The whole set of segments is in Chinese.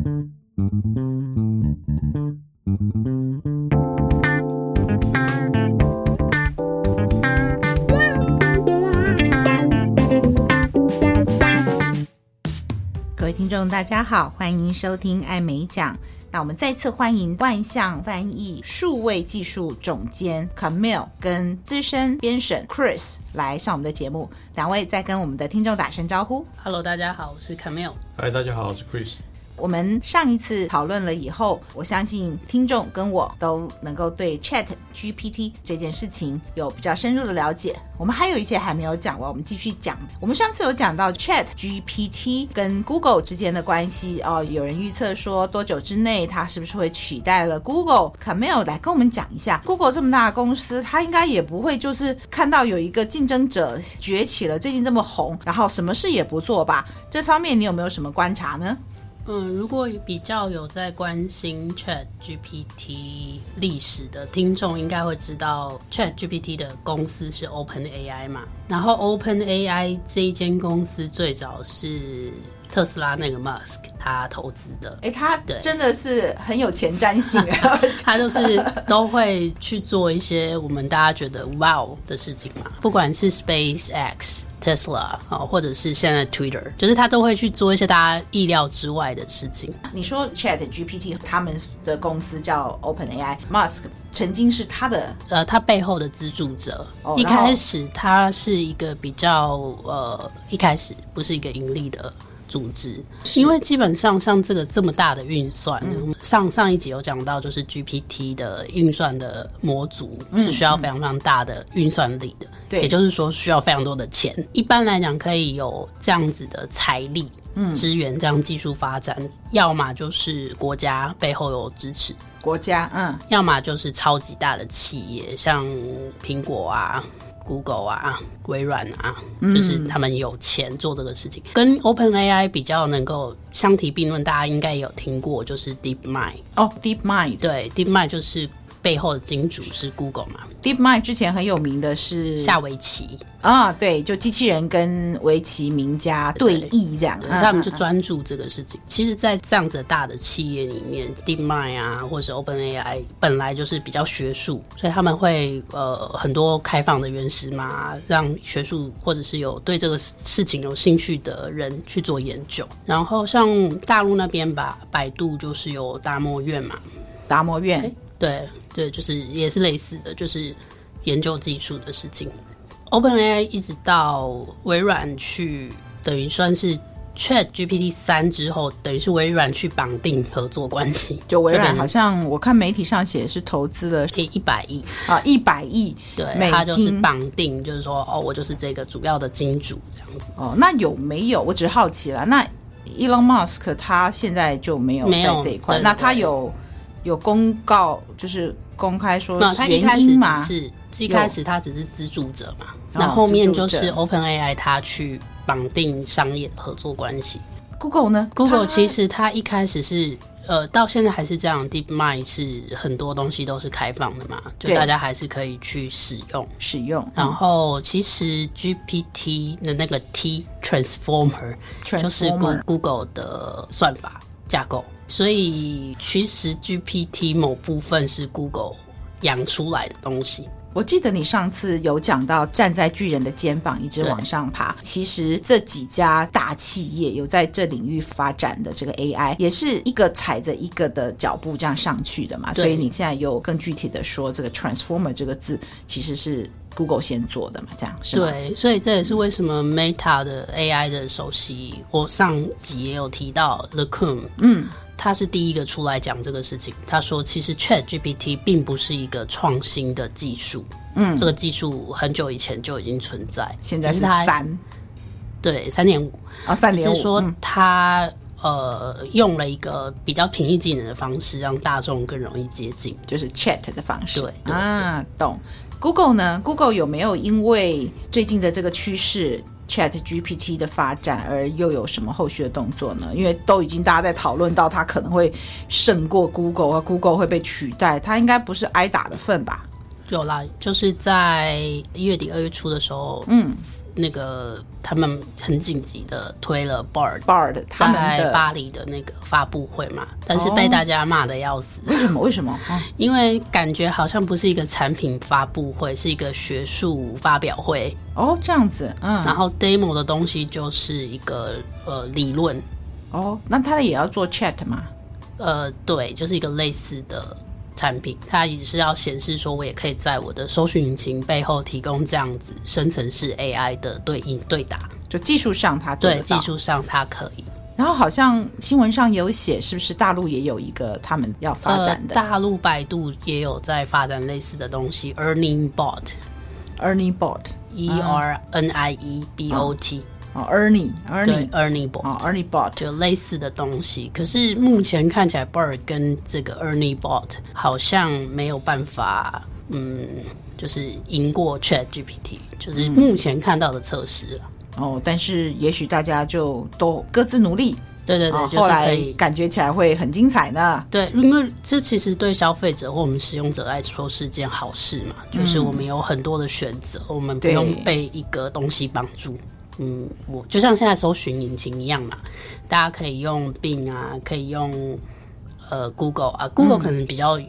各位听众，大家好，欢迎收听艾美奖。那我们再次欢迎万象翻译数位技术总监 Camille 跟资深编审 Chris 来上我们的节目。两位再跟我们的听众打声招呼。Hello，大家好，我是 Camille。嗨，大家好，我是 Chris。我们上一次讨论了以后，我相信听众跟我都能够对 Chat GPT 这件事情有比较深入的了解。我们还有一些还没有讲完，我们继续讲。我们上次有讲到 Chat GPT 跟 Google 之间的关系哦，有人预测说多久之内它是不是会取代了 Google？可没有来跟我们讲一下，Google 这么大的公司，它应该也不会就是看到有一个竞争者崛起了，最近这么红，然后什么事也不做吧？这方面你有没有什么观察呢？嗯，如果比较有在关心 Chat GPT 历史的听众，应该会知道 Chat GPT 的公司是 Open AI 嘛。然后 Open AI 这一间公司最早是特斯拉那个 Musk 他投资的。哎，他真的是很有前瞻性啊！他就是都会去做一些我们大家觉得 Wow 的事情嘛，不管是 SpaceX。Tesla 啊，或者是现在 Twitter，就是他都会去做一些大家意料之外的事情。你说 Chat GPT 他们的公司叫 OpenAI，Musk 曾经是他的呃，他背后的资助者。哦，一开始他是一个比较呃，一开始不是一个盈利的组织，因为基本上像这个这么大的运算，嗯、上上一集有讲到，就是 GPT 的运算的模组是需要非常非常大的运算力的。对，也就是说需要非常多的钱。一般来讲，可以有这样子的财力，嗯，支援这样技术发展，要么就是国家背后有支持，国家，嗯，要么就是超级大的企业，像苹果啊、Google 啊、微软啊，就是他们有钱做这个事情。嗯、跟 OpenAI 比较能够相提并论，大家应该也有听过，就是 DeepMind。哦，DeepMind，对，DeepMind 就是。背后的金主是 Google 嘛？DeepMind 之前很有名的是下围棋啊，对，就机器人跟围棋名家对弈这样，他们就专注这个事情。其实，在这样子大的企业里面，DeepMind 啊，或者是 OpenAI 本来就是比较学术，所以他们会呃很多开放的原始嘛，让学术或者是有对这个事情有兴趣的人去做研究。然后像大陆那边吧，百度就是有达摩院嘛，达摩院。对对，就是也是类似的，就是研究技术的事情。OpenAI 一直到微软去，等于算是 ChatGPT 三之后，等于是微软去绑定合作关系。就微软好像我看媒体上写是投资了一百亿啊，一百亿。对，他就是绑定，就是说哦，我就是这个主要的金主这样子。哦，那有没有？我只好奇了。那 Elon Musk 他现在就没有在这一块，那他有？有公告，就是公开说原因吗？他一开始只是一开始他只是资助者嘛，那后，后面就是 OpenAI 他去绑定商业合作关系。Google 呢？Google 其实他一开始是呃，到现在还是这样，DeepMind 是很多东西都是开放的嘛，就大家还是可以去使用使用。然后其实 GPT 的那个 T Transformer 就是 Google 的算法架构。所以其实 GPT 某部分是 Google 养出来的东西。我记得你上次有讲到站在巨人的肩膀一直往上爬。其实这几家大企业有在这领域发展的这个 AI，也是一个踩着一个的脚步这样上去的嘛。所以你现在有更具体的说，这个 Transformer 这个字其实是 Google 先做的嘛？这样是吗？对，所以这也是为什么 Meta 的 AI 的首席，我上集也有提到 LeCun，嗯。他是第一个出来讲这个事情。他说，其实 Chat GPT 并不是一个创新的技术，嗯，这个技术很久以前就已经存在，现在是三，对，三点五啊，三点五。只是说他、嗯、呃用了一个比较平易近人的方式，让大众更容易接近，就是 Chat 的方式。对，对啊，懂。Google 呢？Google 有没有因为最近的这个趋势？Chat GPT 的发展，而又有什么后续的动作呢？因为都已经大家在讨论到它可能会胜过 Google 和，Google 会被取代，它应该不是挨打的份吧？有啦，就是在一月底二月初的时候，嗯，那个他们很紧急的推了 Bard Bard 在巴黎的那个发布会嘛，但是被大家骂的要死。为什么？为什么？因为感觉好像不是一个产品发布会，是一个学术发表会。哦，这样子，嗯。然后 demo 的东西就是一个呃理论。哦，那他也要做 chat 吗？呃，对，就是一个类似的。产品，它也是要显示说，我也可以在我的搜寻引擎背后提供这样子生成式 AI 的对应对答。就技术上它对，技术上它可以。然后好像新闻上有写，是不是大陆也有一个他们要发展的？呃、大陆百度也有在发展类似的东西，Earning Bot，Earning Bot，E R N I E B O T。Uh. 哦，Ernie，Ernie，Ernie Bot，哦，Ernie Bot 就类似的东西。可是目前看起来，Bard 跟这个 Ernie Bot 好像没有办法，嗯，就是赢过 Chat GPT，就是目前看到的测试了。哦，但是也许大家就都各自努力，对对对，哦、后来感觉起来会很精彩呢。对，因为这其实对消费者或我们使用者来说是件好事嘛，就是我们有很多的选择，嗯、我们不用被一个东西绑住。嗯，我就像现在搜寻引擎一样嘛，大家可以用 Bing 啊，可以用呃 Google 啊，Google 可能比较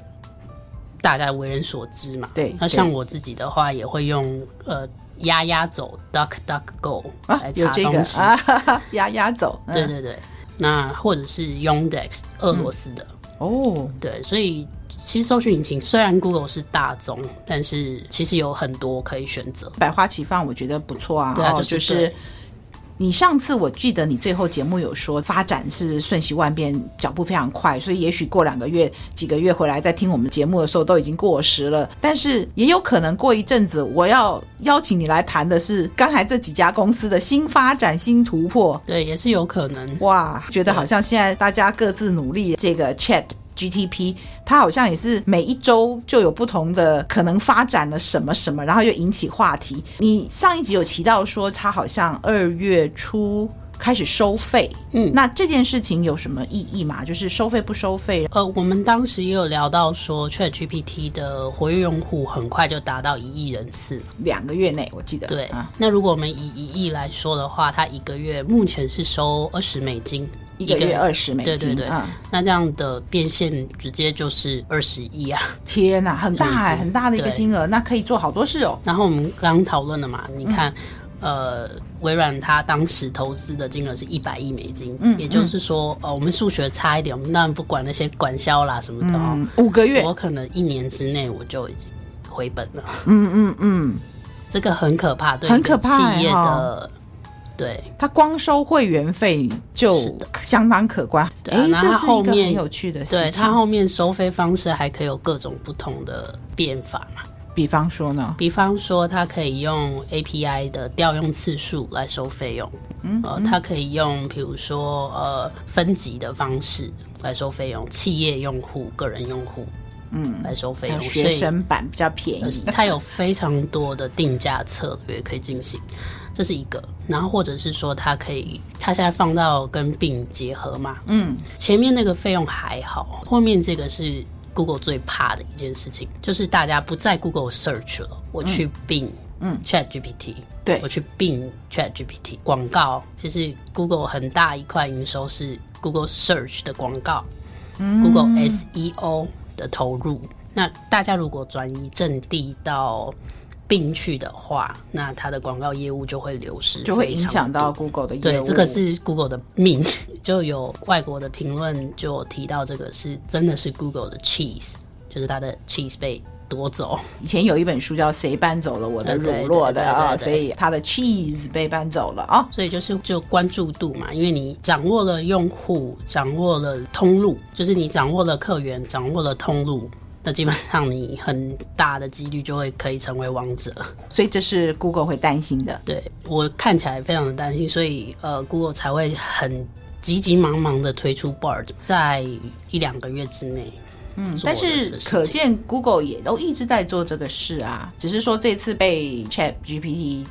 大概为人所知嘛。对、嗯，那像我自己的话，也会用呃丫丫走 Duck Duck Go 来查东西啊，鸭鸭、啊、走。对对对，那或者是 Yandex 俄罗斯的、嗯、哦，对，所以。其实搜寻引擎虽然 Google 是大宗，但是其实有很多可以选择，百花齐放，我觉得不错啊。对啊，就是、就是、你上次我记得你最后节目有说，发展是瞬息万变，脚步非常快，所以也许过两个月、几个月回来再听我们节目的时候都已经过时了。但是也有可能过一阵子，我要邀请你来谈的是刚才这几家公司的新发展、新突破。对，也是有可能。哇，觉得好像现在大家各自努力，这个 Chat。GTP，它好像也是每一周就有不同的可能发展了什么什么，然后又引起话题。你上一集有提到说，它好像二月初开始收费，嗯，那这件事情有什么意义吗？就是收费不收费？呃，我们当时也有聊到说，ChatGPT 的活跃用户很快就达到一亿人次，两个月内我记得。对，啊、那如果我们以一亿来说的话，它一个月目前是收二十美金。一个月二十美金，对对对，嗯，那这样的变现直接就是二十亿啊！天哪，很大哎，很大的一个金额，那可以做好多事哦。然后我们刚刚讨论了嘛，你看，呃，微软它当时投资的金额是一百亿美金，嗯，也就是说，呃，我们数学差一点，我们当然不管那些管销啦什么的哦，五个月，我可能一年之内我就已经回本了。嗯嗯嗯，这个很可怕，对，很可怕，企业的。对，他光收会员费就相当可观。对，那他后面很有趣的事情，对，他后面收费方式还可以有各种不同的变法嘛？比方说呢？比方说，他可以用 API 的调用次数来收费用。嗯，呃，他可以用比如说呃分级的方式来收费用，企业用户、个人用户，嗯，来收费用。学生版比较便宜，它有非常多的定价策略可以进行。这是一个，然后或者是说，它可以，它现在放到跟 Bing 结合嘛？嗯，前面那个费用还好，后面这个是 Google 最怕的一件事情，就是大家不在 Google Search 了，我去 Bing，嗯，Chat GPT，对，我去 Bing Chat GPT，广告其实 Google 很大一块营收是 Google Search 的广告，嗯，Google SEO 的投入，那大家如果转移阵地到并去的话，那它的广告业务就会流失，就会影响到 Google 的业务。对，这个是 Google 的命。就有外国的评论就提到，这个是真的是 Google 的 cheese，就是它的 cheese 被夺走。以前有一本书叫《谁搬走了我的乳酪》的啊，所以它的 cheese 被搬走了啊。所以就是就关注度嘛，因为你掌握了用户，掌握了通路，就是你掌握了客源，掌握了通路。那基本上你很大的几率就会可以成为王者，所以这是 Google 会担心的。对，我看起来非常的担心，所以呃，Google 才会很急急忙忙的推出 Bard，在一两个月之内。嗯，但是可见 Google 也都一直在做这个事啊，只是说这次被 Chat GPT。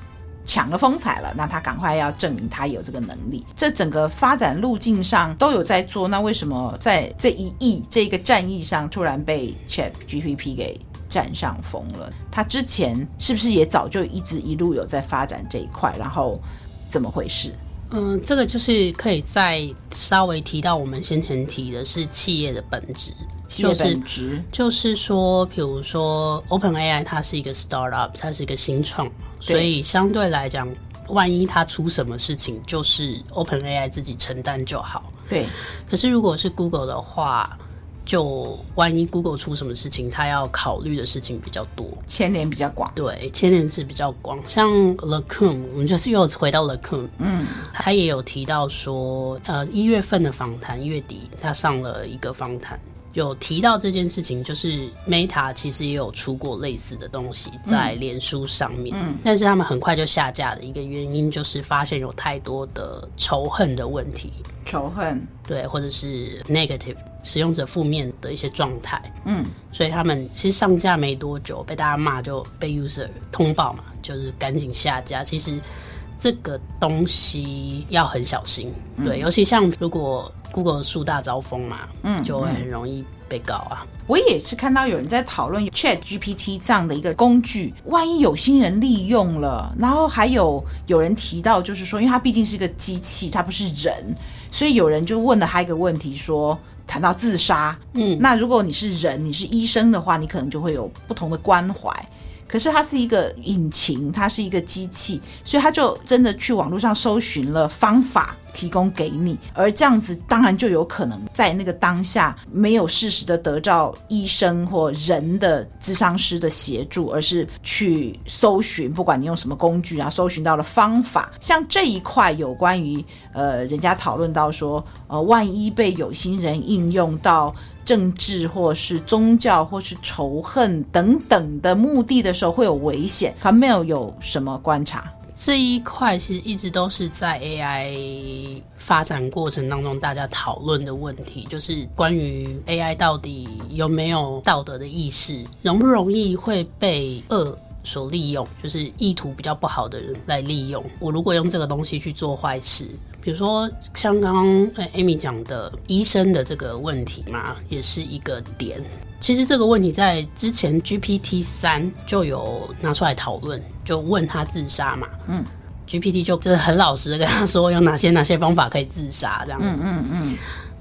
抢了风采了，那他赶快要证明他有这个能力。这整个发展路径上都有在做，那为什么在这一役这个战役上突然被 Chat GPT 给占上风了。他之前是不是也早就一直一路有在发展这一块？然后怎么回事？嗯，这个就是可以再稍微提到我们先前提的是企业的本质，就是、就是说，比如说 OpenAI 它是一个 startup，它是一个新创，所以相对来讲，万一它出什么事情，就是 OpenAI 自己承担就好。对，可是如果是 Google 的话。就万一 Google 出什么事情，它要考虑的事情比较多，牵连比较广。对，牵连是比较广。像 LeCun，我们就是又回到 LeCun，嗯，他也有提到说，呃，一月份的访谈，一月底他上了一个访谈。有提到这件事情，就是 Meta 其实也有出过类似的东西在脸书上面，嗯，但是他们很快就下架的一个原因就是发现有太多的仇恨的问题，仇恨，对，或者是 negative 使用者负面的一些状态，嗯，所以他们其实上架没多久被大家骂，就被 user 通报嘛，就是赶紧下架。其实这个东西要很小心，对，尤其像如果。Google 树大招风嘛，嗯，就会很容易被告啊。我也是看到有人在讨论 Chat GPT 这样的一个工具，万一有心人利用了，然后还有有人提到，就是说，因为它毕竟是一个机器，它不是人，所以有人就问了他一个问题，说，谈到自杀，嗯，那如果你是人，你是医生的话，你可能就会有不同的关怀。可是它是一个引擎，它是一个机器，所以他就真的去网络上搜寻了方法提供给你，而这样子当然就有可能在那个当下没有适时的得到医生或人的智商师的协助，而是去搜寻，不管你用什么工具啊，搜寻到了方法。像这一块有关于呃，人家讨论到说，呃，万一被有心人应用到。政治或是宗教或是仇恨等等的目的的时候会有危险。卡梅尔有什么观察？这一块其实一直都是在 AI 发展过程当中大家讨论的问题，就是关于 AI 到底有没有道德的意识，容不容易会被恶所利用，就是意图比较不好的人来利用。我如果用这个东西去做坏事。比如说，像刚刚 Amy 讲的医生的这个问题嘛，也是一个点。其实这个问题在之前 GPT 三就有拿出来讨论，就问他自杀嘛。嗯，GPT 就真的很老实的跟他说有哪些哪些方法可以自杀这样子。嗯嗯嗯。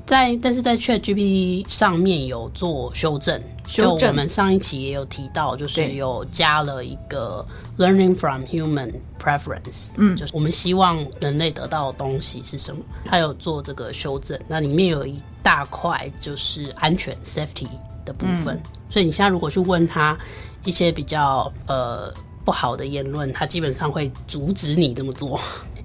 在但是在 ChatGPT 上面有做修正，修正。就我们上一期也有提到，就是有加了一个 Learning from Human。Preference，嗯，就是我们希望人类得到的东西是什么？他有做这个修正，那里面有一大块就是安全 （safety） 的部分。嗯，所以你现在如果去问他一些比较呃不好的言论，他基本上会阻止你这么做。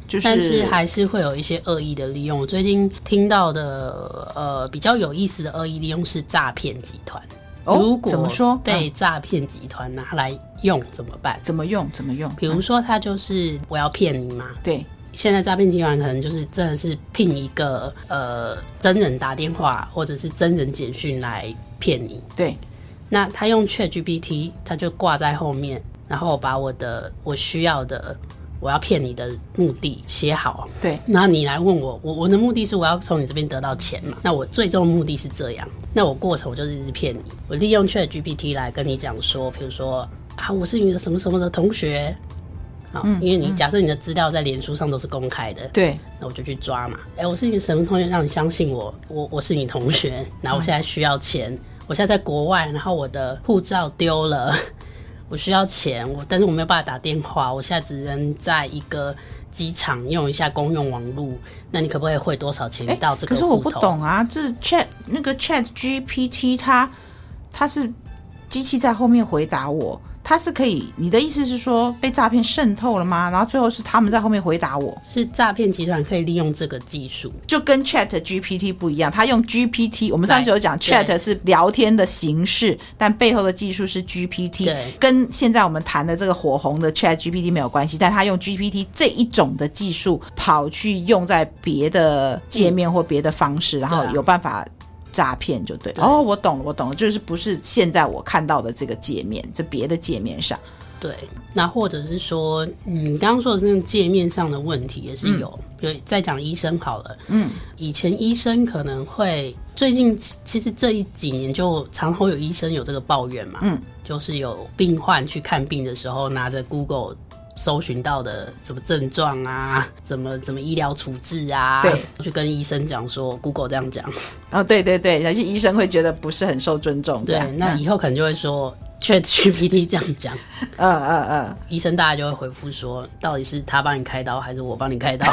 就是，但是还是会有一些恶意的利用。我最近听到的呃比较有意思的恶意利用是诈骗集团。哦，如果怎么说被诈骗集团拿来用怎么办？怎么用？怎么用？比如说，他就是我要骗你嘛。对，现在诈骗集团可能就是真的是聘一个呃真人打电话或者是真人简讯来骗你。对，那他用 ChatGPT，他就挂在后面，然后把我的我需要的。我要骗你的目的写好，对，然后你来问我，我我的目的是我要从你这边得到钱嘛？那我最终目的是这样，那我过程我就是一直骗你，我利用 ChatGPT 来跟你讲说，比如说啊，我是你的什么什么的同学，好，嗯，因为你假设你的资料在脸书上都是公开的，对，那我就去抓嘛。哎，我是你的什么同学，让你相信我，我我是你同学，然后我现在需要钱，嗯，我现在在国外，然后我的护照丢了。我需要钱，我但是我没有办法打电话，我现在只能在一个机场用一下公用网络。那你可不可以汇多少钱到这个？可是我不懂啊，这 Chat 那个 Chat GPT 它它是机器在后面回答我。他是可以，你的意思是说被诈骗渗透了吗？然后最后是他们在后面回答我，是诈骗集团可以利用这个技术，就跟 Chat GPT 不一样。他用 GPT，我们上次有讲 Chat 是聊天的形式，但背后的技术是 GPT，对，跟现在我们谈的这个火红的 Chat GPT 没有关系。但他用 GPT 这一种的技术跑去用在别的界面或别的方式，嗯，然后有办法。诈骗就对，对。哦，我懂了，我懂了，就是不是现在我看到的这个界面，这别的界面上，对，那或者是说，嗯，你刚刚说的是那个界面上的问题也是有，嗯、比如再讲医生好了，嗯，以前医生可能会，最近其实这一几年就常会有医生有这个抱怨嘛，嗯，就是有病患去看病的时候，拿着 Google 搜寻到的什么症状啊，怎么怎么医疗处置啊，对，去跟医生讲说 Google 这样讲。哦，对对对，有些医生会觉得不是很受尊重。对，那以后可能就会说。ChatGPT 这样讲，嗯嗯嗯，医生大家就会回复说，到底是他帮你开刀还是我帮你开刀？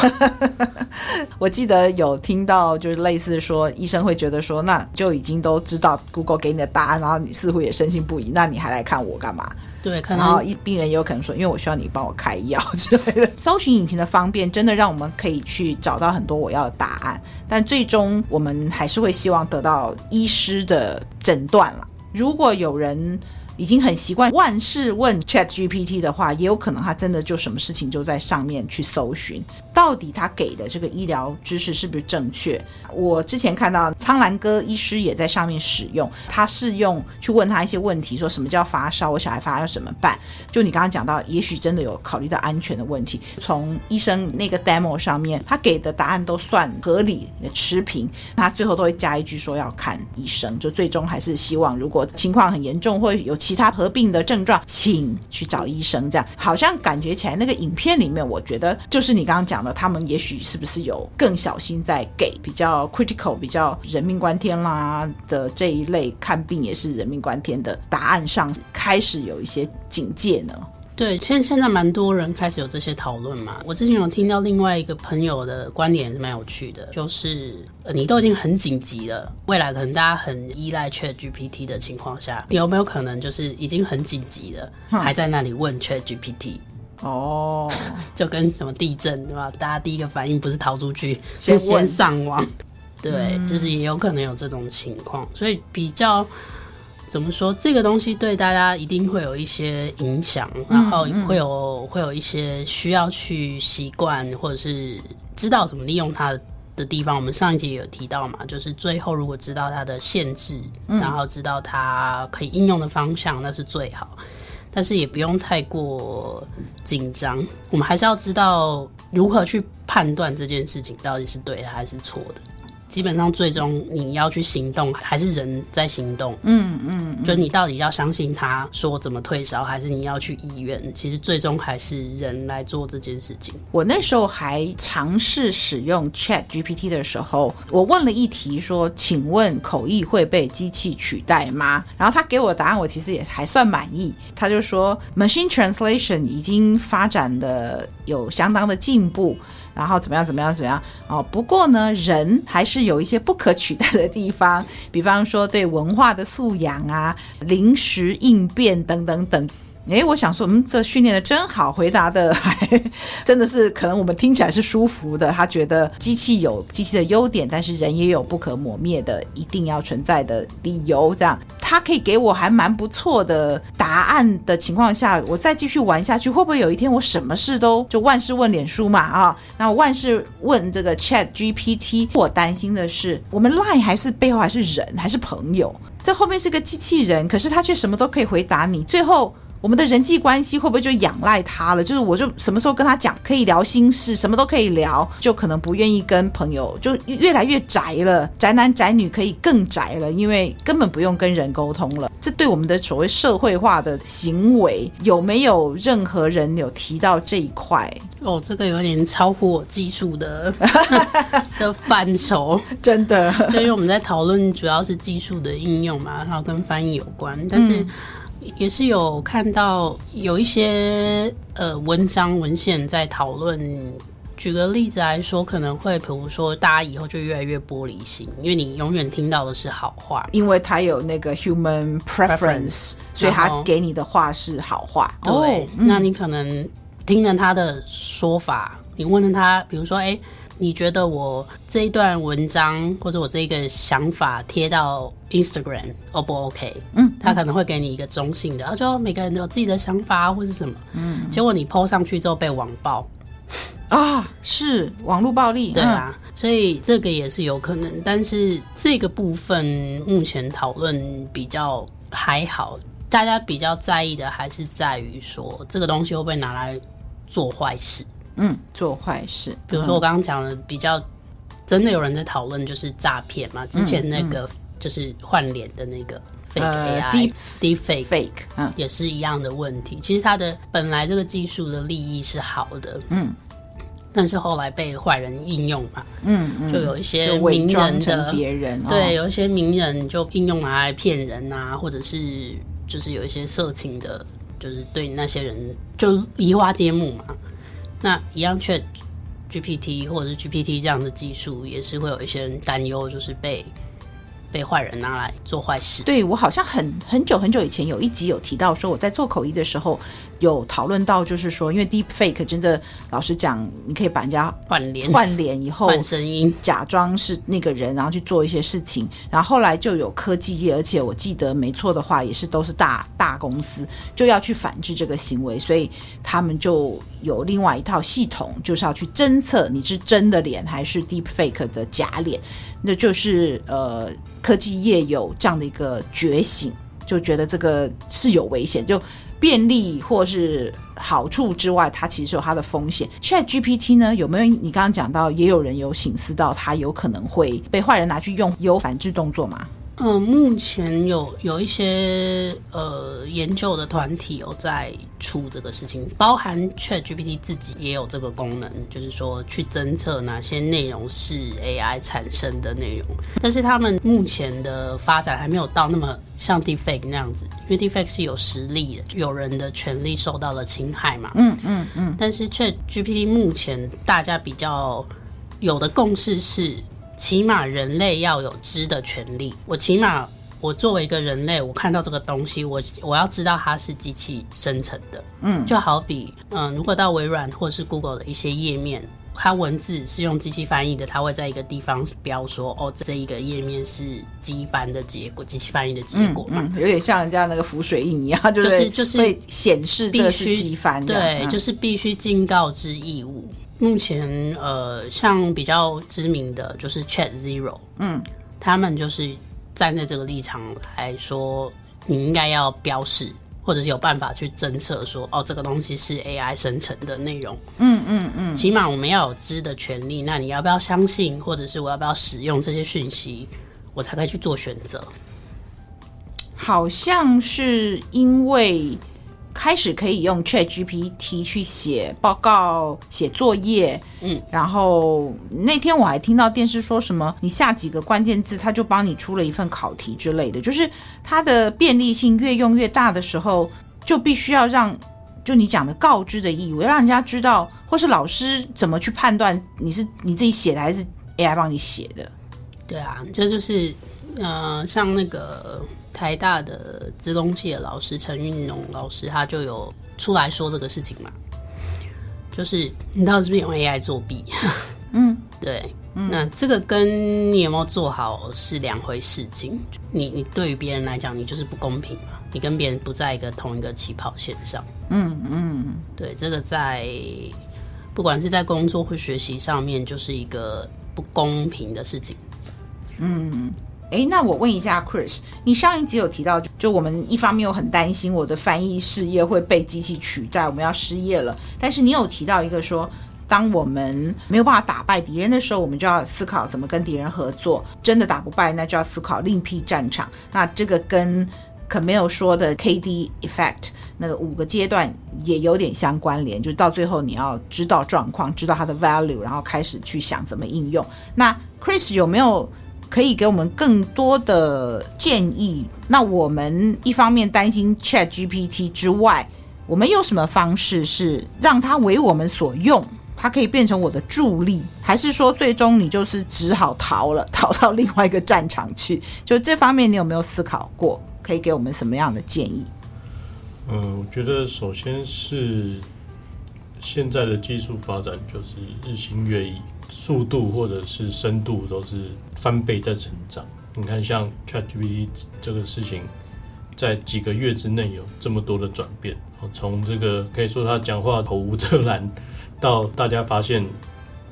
我记得有听到就是类似说，医生会觉得说，那就已经都知道 Google 给你的答案，然后你似乎也深信不疑，那你还来看我干嘛？对，可能然后病人也有可能说，因为我需要你帮我开药 之类的。搜寻引擎的方便，真的让我们可以去找到很多我要的答案，但最终我们还是会希望得到医师的诊断了。如果有人。已经很习惯万事问 ChatGPT 的话，也有可能他真的就什么事情就在上面去搜寻，到底他给的这个医疗知识是不是正确？我之前看到苍兰哥医师也在上面使用，他是用去问他一些问题，说什么叫发烧，我小孩发烧怎么办？就你刚刚讲到，也许真的有考虑到安全的问题。从医生那个 demo 上面，他给的答案都算合理持平，他最后都会加一句说要看医生，就最终还是希望如果情况很严重或有其。其他合并的症状，请去找医生。这样好像感觉起来，那个影片里面，我觉得就是你刚刚讲的，他们也许是不是有更小心在给比较 critical、比较人命关天啦的这一类看病也是人命关天的答案上，开始有一些警戒呢？对，现现在蛮多人开始有这些讨论嘛。我之前有听到另外一个朋友的观点也是蛮有趣的，就是你都已经很紧急了，未来可能大家很依赖 ChatGPT 的情况下，有没有可能就是已经很紧急了，还在那里问 ChatGPT？哦，就跟什么地震对吧？大家第一个反应不是逃出去，是先上网。对，就是也有可能有这种情况，所以比较。怎么说？这个东西对大家一定会有一些影响，然后会有会有一些需要去习惯或者是知道怎么利用它的地方。我们上一集也有提到嘛，就是最后如果知道它的限制，然后知道它可以应用的方向，那是最好。但是也不用太过紧张，我们还是要知道如何去判断这件事情到底是对的还是错的。基本上，最终你要去行动，还是人在行动。嗯嗯，嗯，就你到底要相信他说怎么退烧，还是你要去医院？其实最终还是人来做这件事情。我那时候还尝试使用 Chat GPT 的时候，我问了一题说：“请问口译会被机器取代吗？”然后他给我的答案，我其实也还算满意。他就说：“Machine Translation 已经发展的有相当的进步。”然后怎么样？怎么样？怎么样？哦，不过呢，人还是有一些不可取代的地方，比方说对文化的素养啊、临时应变等等等。诶，我想说，嗯，这训练的真好，回答的还 真的是可能我们听起来是舒服的。他觉得机器有机器的优点，但是人也有不可磨灭的一定要存在的理由。这样，他可以给我还蛮不错的答案的情况下，我再继续玩下去，会不会有一天我什么事都就万事问脸书嘛？啊，那万事问这个 Chat GPT，我担心的是，我们 lie 还是背后还是人还是朋友？这后面是个机器人，可是他却什么都可以回答你，最后。我们的人际关系会不会就仰赖他了？就是我就什么时候跟他讲可以聊心事，什么都可以聊，就可能不愿意跟朋友，就越来越宅了。宅男宅女可以更宅了，因为根本不用跟人沟通了。这对我们的所谓社会化的行为，有没有任何人有提到这一块？哦，这个有点超乎我技术的 的范畴，真的。因为我们在讨论主要是技术的应用嘛，然后跟翻译有关，但是。嗯也是有看到有一些呃文章文献在讨论，举个例子来说，可能会比如说大家以后就越来越玻璃心，因为你永远听到的是好话，因为他有那个 human preference，所以他给你的话是好话。对，哦嗯、那你可能听了他的说法，你问了他，比如说，哎。你觉得我这一段文章或者我这一个想法贴到 Instagram O 不 OK？嗯，他可能会给你一个中性的，他说每个人都有自己的想法或是什么。嗯，结果你 PO 上去之后被网暴啊，是网络暴力，对啊，所以这个也是有可能。但是这个部分目前讨论比较还好，大家比较在意的还是在于说这个东西会不会拿来做坏事。嗯，做坏事，比如说我刚刚讲的比较真的有人在讨论，就是诈骗嘛。之前那个就是换脸的那个 fake AI、deep fake fake，嗯，也是一样的问题。其实它的本来这个技术的利益是好的，嗯，但是后来被坏人应用嘛，嗯，嗯，就有一些名人的别人，对，有一些名人就应用来骗人啊，或者是就是有一些色情的，就是对那些人就移花接木嘛。那一样却 GPT 或者是 GPT 这样的技术，也是会有一些人担忧，就是被。被坏人拿来做坏事。对，我好像很很久很久以前有一集有提到说，我在做口译的时候有讨论到，就是说，因为 Deep Fake 真的，老实讲，你可以把人家换脸，换脸以后换声音，假装是那个人，然后去做一些事情。然后后来就有科技业，而且我记得没错的话，也是都是大大公司就要去反制这个行为，所以他们就有另外一套系统，就是要去侦测你是真的脸还是 Deep Fake 的假脸。那就是呃，科技业有这样的一个觉醒，就觉得这个是有危险，就便利或是好处之外，它其实有它的风险。ChatGPT 呢，有没有你刚刚讲到，也有人有醒思到，它有可能会被坏人拿去用，有反制动作吗？嗯，目前有有一些呃研究的团体有在出这个事情，包含 ChatGPT 自己也有这个功能，就是说去侦测哪些内容是 AI 产生的内容。但是他们目前的发展还没有到那么像 Deepfake 那样子，因为 Deepfake 是有实力的，有人的权利受到了侵害嘛。嗯嗯嗯。但是 ChatGPT 目前大家比较有的共识是。起码人类要有知的权利。我起码，我作为一个人类，我看到这个东西，我我要知道它是机器生成的。嗯，就好比，嗯，如果到微软或是 Google 的一些页面，它文字是用机器翻译的，它会在一个地方标说，哦，这一个页面是机翻的结果，机器翻译的结果嘛。嗯，嗯，有点像人家那个浮水印一样，就是就是会显示这个是机翻的。对，就是必须尽告知义务。目前，呃，像比较知名的就是 Chat Zero，嗯，他们就是站在这个立场来说，你应该要标示，或者是有办法去侦测说，哦，这个东西是 AI 生成的内容，嗯嗯嗯，起码我们要有知的权利。那你要不要相信，或者是我要不要使用这些讯息，我才可以去做选择？好像是因为。开始可以用 ChatGPT 去写报告、写作业，嗯，然后那天我还听到电视说什么，你下几个关键字，他就帮你出了一份考题之类的。就是它的便利性越用越大的时候，就必须要让，就你讲的告知的义务，要让人家知道，或是老师怎么去判断你是你自己写的还是 AI 帮你写的。对啊，这就是，呃，像那个。台大的资工系的老师陈运龙老师，他就有出来说这个事情嘛，就是你到底是不是用 AI 作弊？嗯，对，嗯，那这个跟你有没有做好是两回事情。你你对于别人来讲，你就是不公平嘛，你跟别人不在一个同一个起跑线上。嗯嗯，对，这个在不管是在工作或学习上面，就是一个不公平的事情。嗯。诶，那我问一下 Chris，你上一集有提到，就我们一方面又很担心我的翻译事业会被机器取代，我们要失业了。但是你有提到一个说，当我们没有办法打败敌人的时候，我们就要思考怎么跟敌人合作。真的打不败，那就要思考另辟战场。那这个跟 Camille 说的 KD Effect 那个五个阶段也有点相关联，就是到最后你要知道状况，知道它的 value，然后开始去想怎么应用。那 Chris 有没有？可以给我们更多的建议。那我们一方面担心 ChatGPT 之外，我们有什么方式是让它为我们所用？它可以变成我的助力，还是说最终你就是只好逃了，逃到另外一个战场去？就这方面，你有没有思考过？可以给我们什么样的建议？嗯，我觉得首先是现在的技术发展就是日新月异。速度或者是深度都是翻倍在成长。你看，像 ChatGPT 这个事情，在几个月之内有这么多的转变。从这个可以说他讲话口无遮拦，到大家发现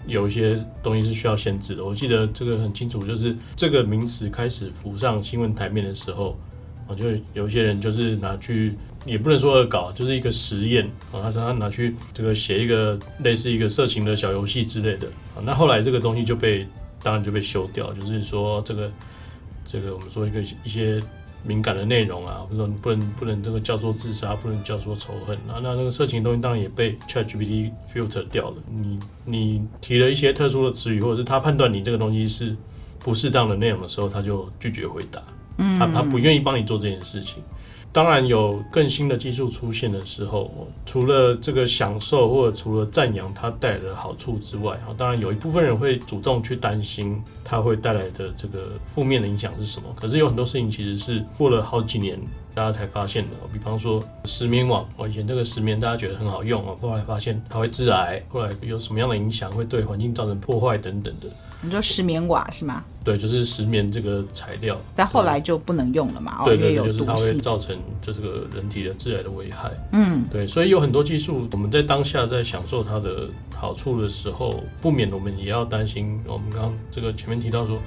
有一些东西是需要限制的。我记得这个很清楚，就是这个名词开始浮上新闻台面的时候，我，就有一些人就是拿去。也不能说恶搞，就是一个实验啊。他说他拿去这个写一个类似一个色情的小游戏之类的。那后来这个东西就被当然就被修掉，就是说这个这个我们说一个一些敏感的内容啊，比如说不能不能这个叫做自杀，不能叫做仇恨啊，那那个色情东西当然也被 ChatGPT filter 掉了。你你提了一些特殊的词语，或者是他判断你这个东西是不适当的内容的时候，他就拒绝回答，嗯他他不愿意帮你做这件事情。当然有更新的技术出现的时候，除了这个享受或者除了赞扬它带来的好处之外，啊，当然有一部分人会主动去担心它会带来的这个负面的影响是什么。可是有很多事情其实是过了好几年大家才发现的，比方说石棉网，我以前这个石棉大家觉得很好用哦，后来发现它会致癌，后来有什么样的影响，会对环境造成破坏等等的。你说石棉瓦是吗？对，就是石棉这个材料，但后来就不能用了嘛？对对，对，就是它会造成就这个人体的致癌的危害。嗯，对，所以有很多技术，我们在当下在享受它的好处的时候，不免我们也要担心。我们刚刚这个前面提到说，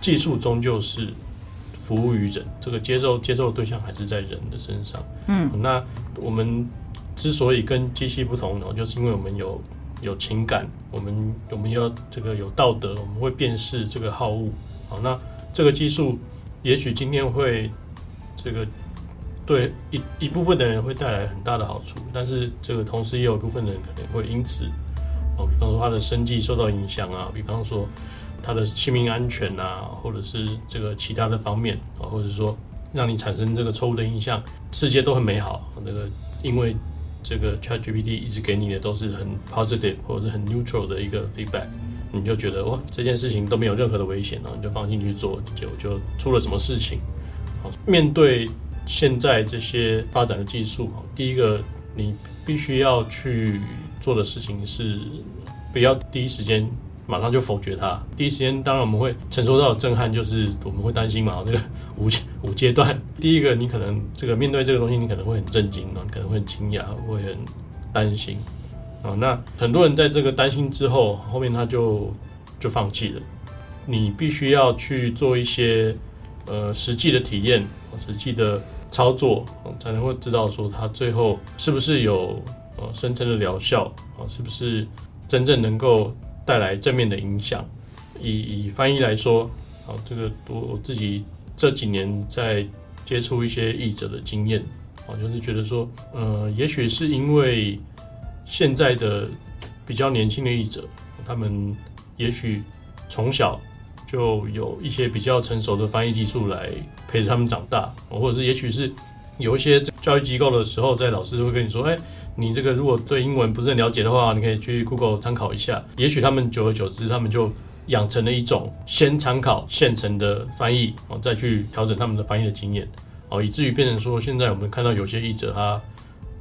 技术终究是服务于人，这个接受接受的对象还是在人的身上。嗯，那我们之所以跟机器不同呢，就是因为我们有。有情感，我们我们要这个有道德，我们会辨识这个好恶。好，那这个技术也许今天会这个对一一部分的人会带来很大的好处，但是这个同时也有一部分的人可能会因此，哦，比方说他的生计受到影响啊，比方说他的性命安全啊，或者是这个其他的方面啊，或者是说让你产生这个错误的印象，世界都很美好，那个因为。这个 ChatGPT 一直给你的都是很 positive 或者是很 neutral 的一个 feedback，你就觉得哇，这件事情都没有任何的危险，然后你就放心去做，就就出了什么事情。好，面对现在这些发展的技术，第一个你必须要去做的事情是，不要第一时间。马上就否决它。第一时间，当然我们会承受到震撼，就是我们会担心嘛。那个 五五阶段，第一个你可能这个面对这个东西，你可能会很震惊啊，你可能会很惊讶，会很担心啊。那很多人在这个担心之后，后面他就就放弃了。你必须要去做一些呃实际的体验，实际的操作，才能会知道说它最后是不是有呃深层的疗效啊，是不是真正能够。带来正面的影响。以以翻译来说，好，这个我我自己这几年在接触一些译者的经验，啊，就是觉得说，呃，也许是因为现在的比较年轻的译者，他们也许从小就有一些比较成熟的翻译技术来陪着他们长大，或者是也许是有一些教育机构的时候，在老师会跟你说，哎。你这个如果对英文不是很了解的话，你可以去 Google 参考一下。也许他们久而久之，他们就养成了一种先参考现成的翻译，哦，再去调整他们的翻译的经验，哦，以至于变成说，现在我们看到有些译者他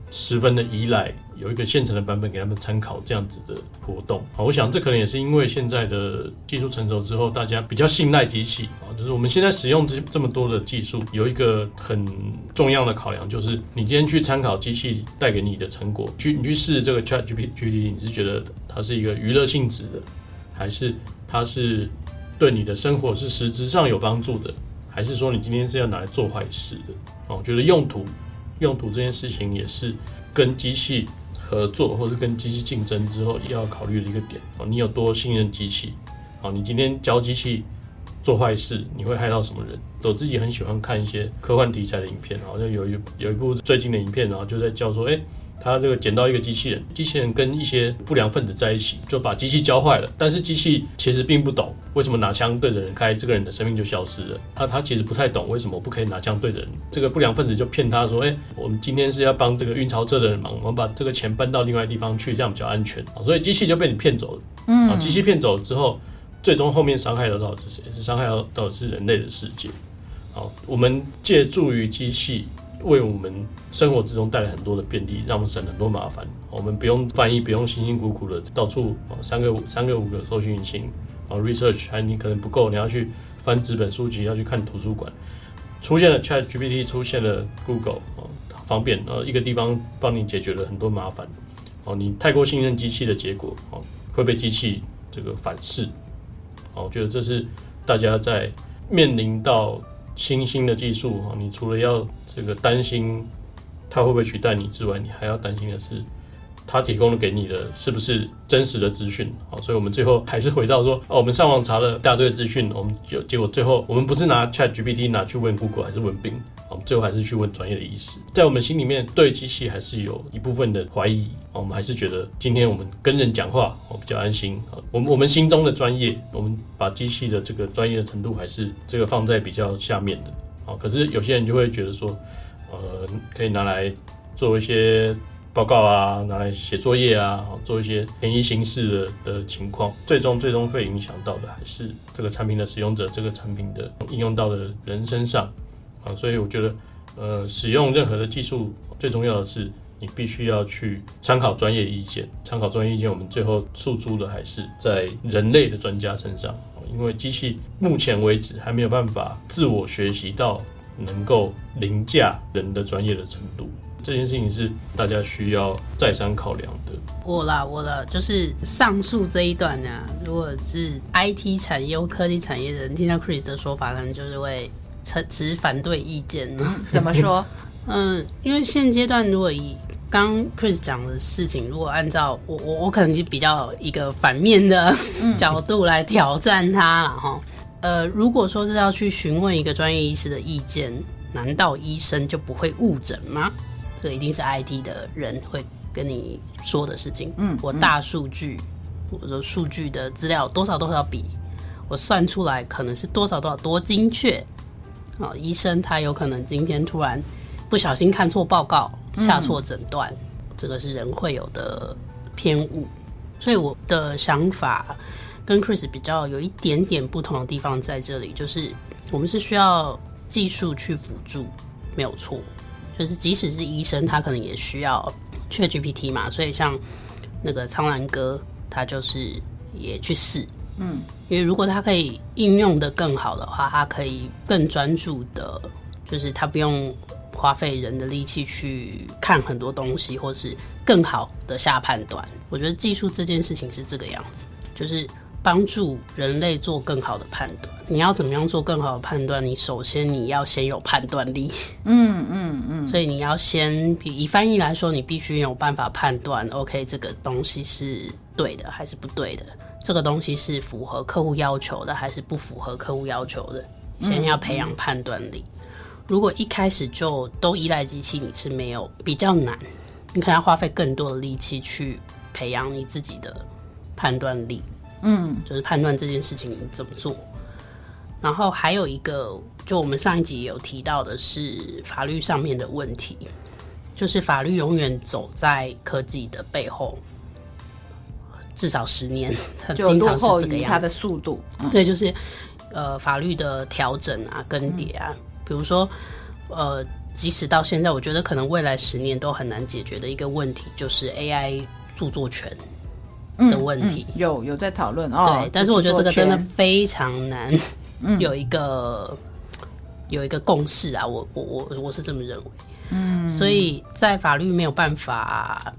十分的依赖。有一个现成的版本给他们参考，这样子的活动。好，我想这可能也是因为现在的技术成熟之后，大家比较信赖机器啊。就是我们现在使用这这么多的技术，有一个很重要的考量，就是你今天去参考机器带给你的成果，去你去试这个 ChatGPT，你是觉得它是一个娱乐性质的，还是它是对你的生活是实质上有帮助的，还是说你今天是要拿来做坏事的？哦，我觉得用途用途这件事情也是跟机器。合作，或是跟机器竞争之后要考虑的一个点哦，你有多信任机器？好，你今天教机器做坏事，你会害到什么人？我自己很喜欢看一些科幻题材的影片，好像有一有一部最近的影片，然后就在教说，哎。他这个捡到一个机器人，机器人跟一些不良分子在一起，就把机器教坏了。但是机器其实并不懂为什么拿枪对着人开，这个人的生命就消失了。他他其实不太懂为什么不可以拿枪对着人。这个不良分子就骗他说：“哎，我们今天是要帮这个运钞车的人忙，我们把这个钱搬到另外地方去，这样比较安全。”所以机器就被你骗走了。嗯，啊，机器骗走了之后，最终后面伤害的到的是谁？是伤害到到的是人类的世界。好，我们借助于机器。为我们生活之中带来很多的便利，让我们省很多麻烦。我们不用翻译，不用辛辛苦苦的到处三个三个五个搜寻引擎，啊 research 还你可能不够，你要去翻纸本书籍，要去看图书馆。出现了 ChatGPT，出现了 Google，哦，方便，呃，一个地方帮你解决了很多麻烦。哦，你太过信任机器的结果，哦，会被机器这个反噬。哦，我觉得这是大家在面临到。新兴的技术啊，你除了要这个担心它会不会取代你之外，你还要担心的是他提供给你的是不是真实的资讯？好，所以我们最后还是回到说，哦，我们上网查了一大堆资讯，我们就结果最后我们不是拿 Chat GPT 拿去问 Google，还是问 Bing，我们最后还是去问专业的医师。在我们心里面，对机器还是有一部分的怀疑，我们还是觉得今天我们跟人讲话，我比较安心。我们我们心中的专业，我们把机器的这个专业的程度还是这个放在比较下面的。好，可是有些人就会觉得说，呃，可以拿来做一些。报告啊，拿来写作业啊，做一些便宜形式的的情况，最终最终会影响到的还是这个产品的使用者，这个产品的应用到的人身上啊。所以我觉得，呃，使用任何的技术，最重要的是你必须要去参考专业意见。参考专业意见，我们最后诉诸的还是在人类的专家身上，因为机器目前为止还没有办法自我学习到能够凌驾人的专业的程度。这件事情是大家需要再三考量的。我啦，我啦，就是上述这一段呢、啊，如果是 IT 产业或科技产业的人听到 Chris 的说法，可能就是会持持反对意见呢。怎么说？嗯，因为现阶段如果以刚 Chris 讲的事情，如果按照我我我可能就比较一个反面的角度来挑战他了哈。呃，如果说是要去询问一个专业医师的意见，难道医生就不会误诊吗？这一定是 IT 的人会跟你说的事情。嗯，我大数据，我说数据的资料多少多少比，我算出来可能是多少多少多精确。啊，医生他有可能今天突然不小心看错报告，下错诊断，嗯，这个是人会有的偏误。所以我的想法跟 Chris 比较有一点点不同的地方在这里，就是我们是需要技术去辅助，没有错。就是即使是医生，他可能也需要 ChatGPT 嘛，所以像那个苍兰哥，他就是也去试，嗯，因为如果他可以应用的更好的话，他可以更专注的，就是他不用花费人的力气去看很多东西，或是更好的下判断。我觉得技术这件事情是这个样子，就是。帮助人类做更好的判断。你要怎么样做更好的判断？你首先你要先有判断力。嗯嗯嗯。所以你要先，以翻译来说，你必须有办法判断，OK，这个东西是对的还是不对的？这个东西是符合客户要求的还是不符合客户要求的？先要培养判断力。如果一开始就都依赖机器，你是没有比较难。你可能要花费更多的力气去培养你自己的判断力。嗯，就是判断这件事情怎么做。然后还有一个，就我们上一集有提到的是法律上面的问题，就是法律永远走在科技的背后，至少十年，它经常是这个样子。它的速度，嗯、对，就是呃法律的调整啊、更迭啊，嗯、比如说呃，即使到现在，我觉得可能未来十年都很难解决的一个问题，就是 AI 著作权。的问题、嗯嗯、有有在讨论哦，对，但是我觉得这个真的非常难，有一个、嗯、有一个共识啊，我我我我是这么认为，嗯，所以在法律没有办法，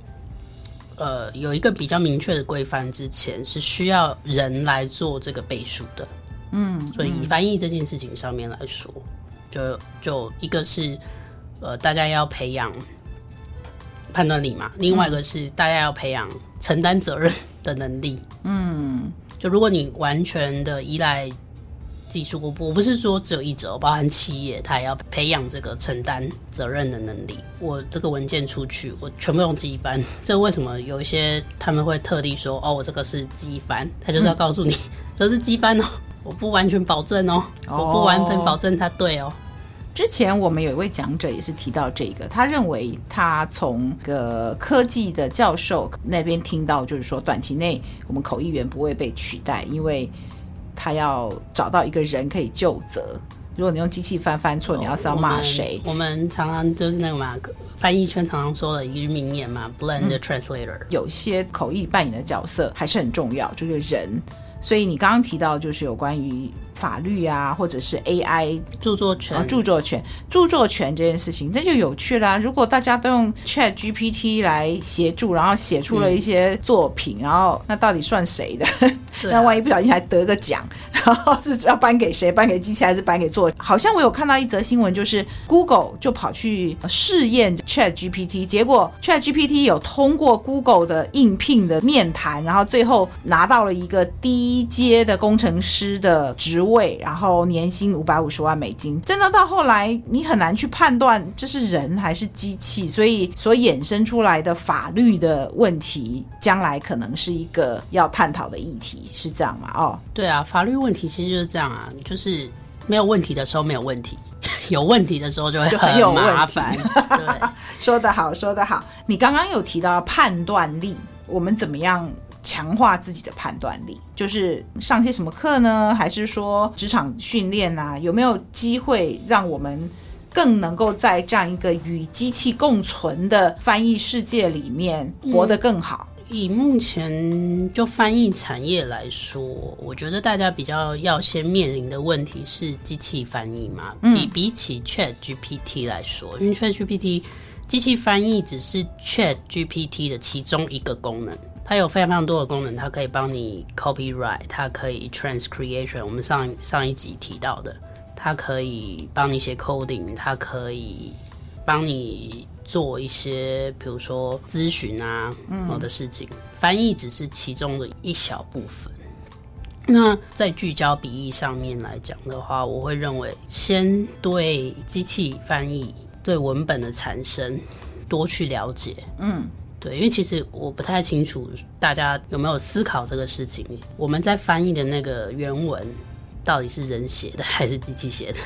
呃，有一个比较明确的规范之前，是需要人来做这个背书的，嗯，所以以翻译这件事情上面来说，就就一个是呃，大家要培养判断力嘛，另外一个是大家要培养。承担责任的能力，嗯，就如果你完全的依赖技术，我我不是说只有一者，包含企业，他也要培养这个承担责任的能力。我这个文件出去，我全部用机翻，这为什么有一些他们会特地说，哦，我这个是机翻，他就是要告诉你，嗯、这是机翻哦，我不完全保证哦，哦我不完全保证它对哦。之前我们有一位讲者也是提到这个，他认为他从个科技的教授那边听到，就是说短期内我们口译员不会被取代，因为他要找到一个人可以就责。如果你用机器翻翻错，你要是要骂谁？我们，我们常常就是那个嘛，翻译圈常常说的一句名言嘛，blend the translator。有些口译扮演的角色还是很重要，就是人。所以你刚刚提到就是有关于法律啊，或者是 AI 著作权、著作权、著作权这件事情，这就有趣啦。如果大家都用 Chat GPT 来协助，然后写出了一些作品，嗯、然后那到底算谁的？那万一不小心还得个奖，然后是要颁给谁？颁给机器还是颁给作？好像我有看到一则新闻，就是 Google 就跑去试验 Chat GPT，结果 Chat GPT 有通过 Google 的应聘的面谈，然后最后拿到了一个低阶的工程师的职位，然后年薪五百五十万美金。真的到后来，你很难去判断这是人还是机器，所以所衍生出来的法律的问题，将来可能是一个要探讨的议题。是这样吗？哦，对啊，法律问题其实就是这样啊，就是没有问题的时候没有问题，有问题的时候就会很就很有麻烦。对，说得好，说得好。你刚刚有提到判断力，我们怎么样强化自己的判断力？就是上些什么课呢？还是说职场训练啊？有没有机会让我们更能够在这样一个与机器共存的翻译世界里面活得更好？嗯以目前就翻译产业来说，我觉得大家比较要先面临的问题是机器翻译嘛。嗯、比比起 Chat GPT 来说，因为 Chat GPT 机器翻译只是 Chat GPT 的其中一个功能，它有非常非常多的功能，它可以帮你 copyright，它可以 transcreation，我们上上一集提到的，它可以帮你写 coding，它可以帮你。做一些，比如说咨询啊，好的事情，嗯、翻译只是其中的一小部分。那在聚焦笔译上面来讲的话，我会认为先对机器翻译、对文本的产生多去了解。嗯，对，因为其实我不太清楚大家有没有思考这个事情。我们在翻译的那个原文到底是人写的还是机器写的？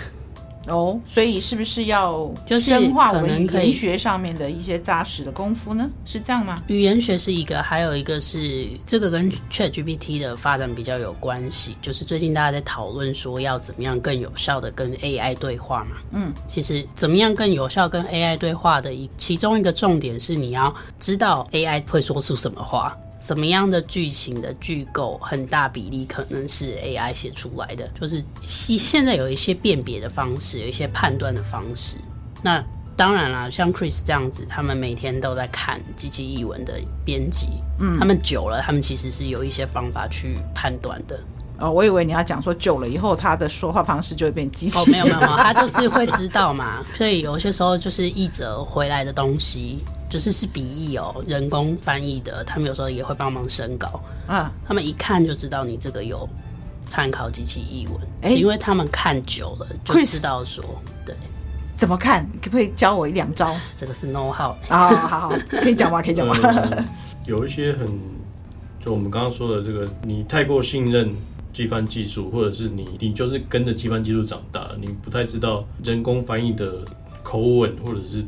哦，所以是不是要就是深化我们语言学上面的一些扎实的功夫呢？是这样吗？语言学是一个，还有一个是这个跟 ChatGPT 的发展比较有关系。就是最近大家在讨论说要怎么样更有效的跟 AI 对话嘛。嗯，其实怎么样更有效跟 AI 对话的一其中一个重点是你要知道 AI 会说出什么话。什么样的剧情的剧构，很大比例可能是 AI 写出来的，就是现现在有一些辨别的方式，有一些判断的方式。那当然啦，像 Chris 这样子，他们每天都在看机器译文的编辑，嗯，他们久了，他们其实是有一些方法去判断的。哦，我以为你要讲说久了以后，他的说话方式就会变机器。哦，没有没有没有，他就是会知道嘛。所以有些时候就是译者回来的东西。就是是笔译哦，人工翻译的，他们有时候也会帮忙审稿啊。他们一看就知道你这个有参考机器译文，哎、欸，因为他们看久了就知道说，对，怎么看？可不可以教我一两招？这个是 know how 啊，好好，可以讲吗？可以讲吗、嗯？有一些很，就我们刚刚说的这个，你太过信任机翻技术，或者是你你就是跟着机翻技术长大，你不太知道人工翻译的口吻，或者是。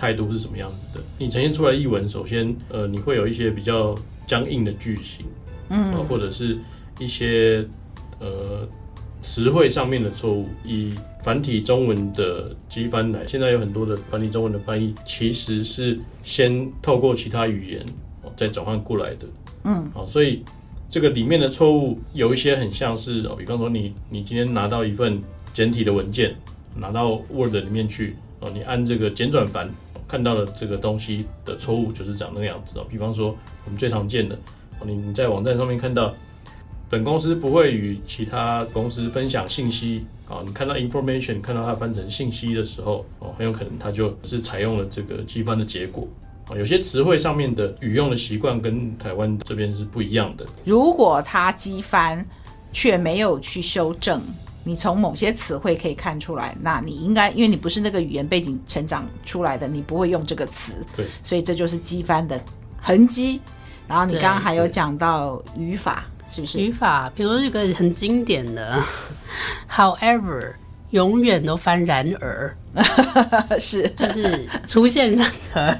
态度是什么样子的？你呈现出来译文，首先，呃，你会有一些比较僵硬的句型，嗯，或者是一些呃词汇上面的错误。以繁体中文的机翻来，现在有很多的繁体中文的翻译，其实是先透过其他语言再转换过来的，嗯，好，所以这个里面的错误有一些很像是哦，比方说你你今天拿到一份简体的文件，拿到 Word 里面去，哦，你按这个简转繁。看到了这个东西的错误就是长那个样子哦，比方说我们最常见的，你你在网站上面看到本公司不会与其他公司分享信息啊，你看到 information 看到它翻成信息的时候哦，很有可能它就是采用了这个机翻的结果，有些词汇上面的语用的习惯跟台湾这边是不一样的。如果他机翻却没有去修正。你从某些词汇可以看出来，那你应该，因为你不是那个语言背景成长出来的，你不会用这个词，对，所以这就是机翻的痕迹。然后你刚刚还有讲到语法，是不是？语法，比如一个很经典的，however，永远都翻然而，是，就是出现任何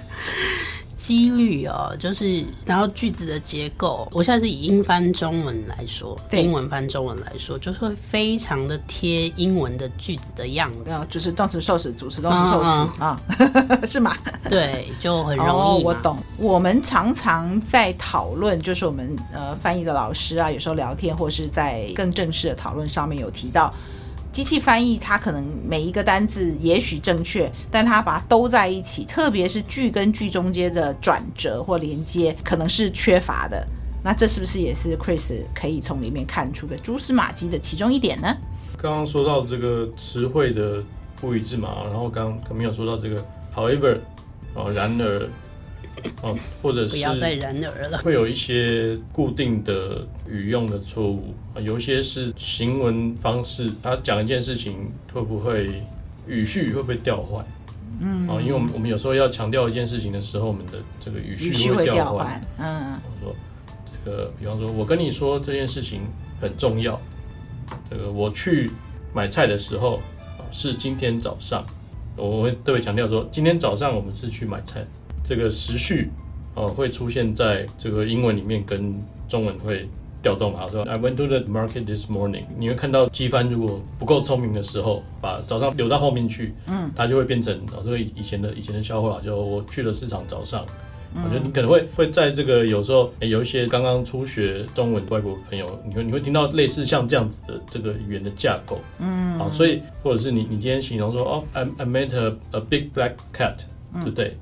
几率哦，就是然后句子的结构，我现在是以英翻中文来说，对英文翻中文来说，就是会非常的贴英文的句子的样子，就是动词受词，主词动词受词啊，是吗？对，就很容易。哦，我懂。我们常常在讨论，就是我们呃翻译的老师啊，有时候聊天或是在更正式的讨论上面有提到。机器翻译，它可能每一个单字也许正确，但它把它兜在一起，特别是句跟句中间的转折或连接，可能是缺乏的。那这是不是也是 Chris 可以从里面看出的蛛丝马迹的其中一点呢？刚刚说到这个词汇的不一致嘛，然后刚刚没有说到这个 however，然而。哦，或者是不要再然而了，会有一些固定的语用的错误啊，有一些是行文方式，他讲一件事情会不会语序会不会调换？嗯，哦，因为我们我们有时候要强调一件事情的时候，我们的这个语序会调换。嗯，我说这个，比方说，我跟你说这件事情很重要，这个我去买菜的时候啊，是今天早上，我会特别强调说，今天早上我们是去买菜。这个时序哦，会出现在这个英文里面，跟中文会调动啊。说 I went to the market this morning，你会看到机翻如果不够聪明的时候，把早上留到后面去，嗯，它就会变成哦，这个以前的以前的笑话，就我去了市场早上。我觉得你可能会会在这个有时候有一些刚刚初学中文的外国朋友，你会你会听到类似像这样子的这个语言的架构，嗯，好，所以或者是你你今天形容说哦，I I met a a big black cat today。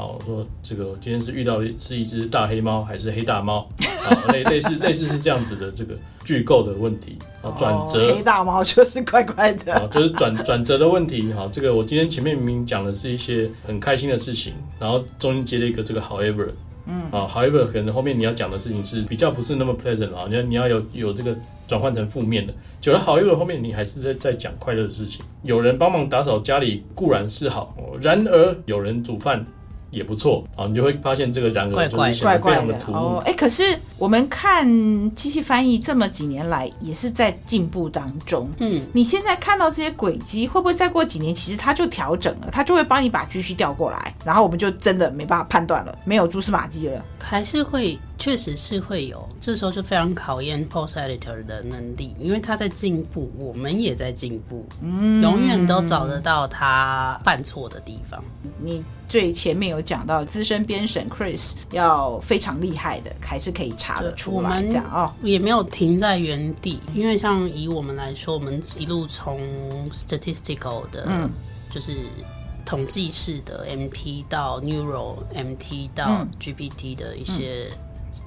好，我说这个今天是遇到的是一只大黑猫还是黑大猫？啊，类类似 类似是这样子的这个句构的问题啊，转折。黑大猫就是怪怪的，啊，就是转转折的问题。好，这个我今天前面明明讲的是一些很开心的事情，然后中间接了一个这个 however，嗯，啊，however 可能后面你要讲的事情是比较不是那么 pleasant 啊，你要你要有有这个转换成负面的，久了 however 后面你还是在在讲快乐的事情。有人帮忙打扫家里固然是好，然而有人煮饭。也不错啊，你就会发现这个然而就是显得非常的突兀。哦，哎，可是我们看机器翻译这么几年来，也是在进步当中。嗯，你现在看到这些轨迹，会不会再过几年，其实它就调整了，它就会帮你把句序调过来，然后我们就真的没办法判断了，没有蛛丝马迹了。还是会，确实是会有，这时候就非常考验 post editor 的能力，因为他在进步，我们也在进步，嗯，永远都找得到他犯错的地方。你最前面有讲到资深编审 Chris 要非常厉害的，还是可以查得出来。这样哦，也没有停在原地，因为像以我们来说，我们一路从 statistical 的，嗯，就是统计式的 MT 到 Neural MT 到 GPT 的一些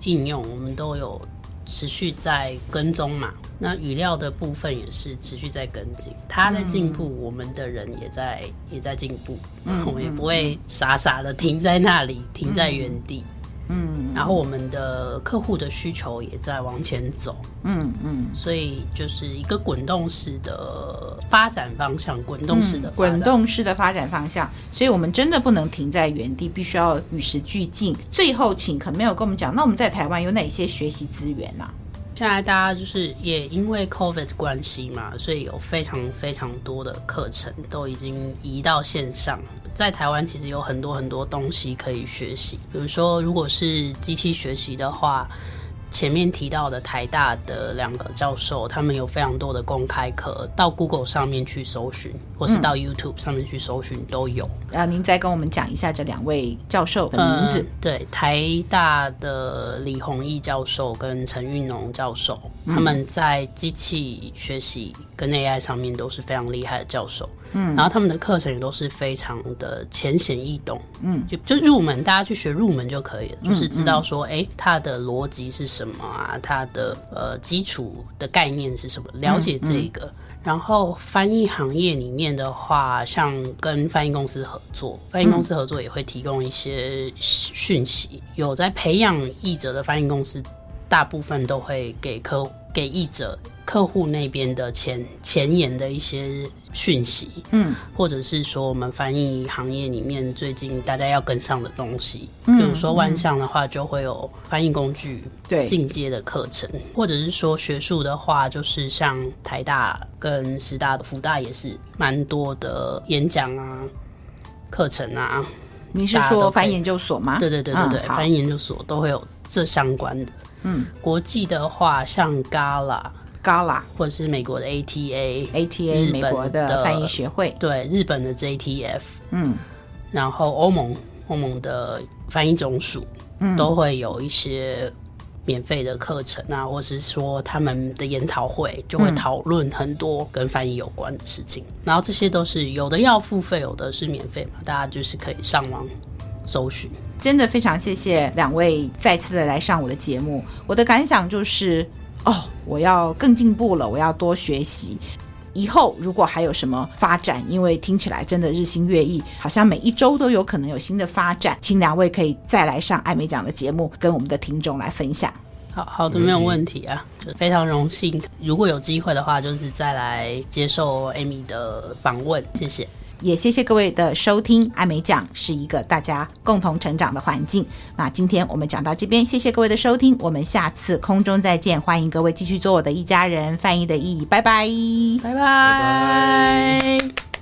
应用，我们都有。持续在跟踪嘛，那语料的部分也是持续在跟进，他在进步，嗯、我们的人也在也在进步，嗯、我们也不会傻傻的停在那里，嗯、停在原地。嗯，然后我们的客户的需求也在往前走，嗯嗯，嗯，所以就是一个滚动式的发展方向，滚动式的滚动式的发展方向，所以我们真的不能停在原地，必须要与时俱进。最后，请 Camille 跟我们讲，那我们在台湾有哪些学习资源呢？现在大家就是也因为 COVID 关系嘛，所以有非常非常多的课程都已经移到线上。在台湾其实有很多很多东西可以学习，比如说如果是机器学习的话。前面提到的台大的两个教授，他们有非常多的公开课，到 Google 上面去搜寻，或是到 YouTube 上面去搜寻都有。啊，您再跟我们讲一下这两位教授的名字。呃、对，台大的李宏毅教授跟陈运农教授，他们在机器学习跟 AI 上面都是非常厉害的教授。嗯，然后他们的课程也都是非常的浅显易懂，嗯，就就入门，大家去学入门就可以了，就是知道说，哎，它的逻辑是什么啊，它的呃基础的概念是什么，了解这个。然后翻译行业里面的话，像跟翻译公司合作，翻译公司合作也会提供一些讯息，有在培养译者的翻译公司，大部分都会给客给译者。客户那边的前前沿的一些讯息，嗯，或者是说我们翻译行业里面最近大家要跟上的东西，嗯，比如说万象的话，就会有翻译工具对进阶的课程，或者是说学术的话，就是像台大跟师大、福大也是蛮多的演讲啊、课程啊。你是说翻译研究所吗？对对对对对，翻译研究所都会有这相关的。嗯，国际的话，像 Gala。Gala，或者是美国的 ATA，ATA 美国的翻译学会，对，日本的 JTF，嗯，然后欧盟欧盟的翻译总署，嗯，都会有一些免费的课程啊，或是说他们的研讨会就会讨论很多跟翻译有关的事情，嗯，然后这些都是有的要付费，有的是免费嘛，大家就是可以上网搜寻。真的非常谢谢两位再次的来上我的节目，我的感想就是。哦，我要更进步了，我要多学习。以后如果还有什么发展，因为听起来真的日新月异，好像每一周都有可能有新的发展，请两位可以再来上艾美奖的节目，跟我们的听众来分享。好好的，没有问题啊，就非常荣幸。如果有机会的话，就是再来接受艾米的访问，谢谢。也谢谢各位的收听，艾美奖是一个大家共同成长的环境。那今天我们讲到这边，谢谢各位的收听，我们下次空中再见，欢迎各位继续做我的一家人，翻译的意义，拜拜。拜拜。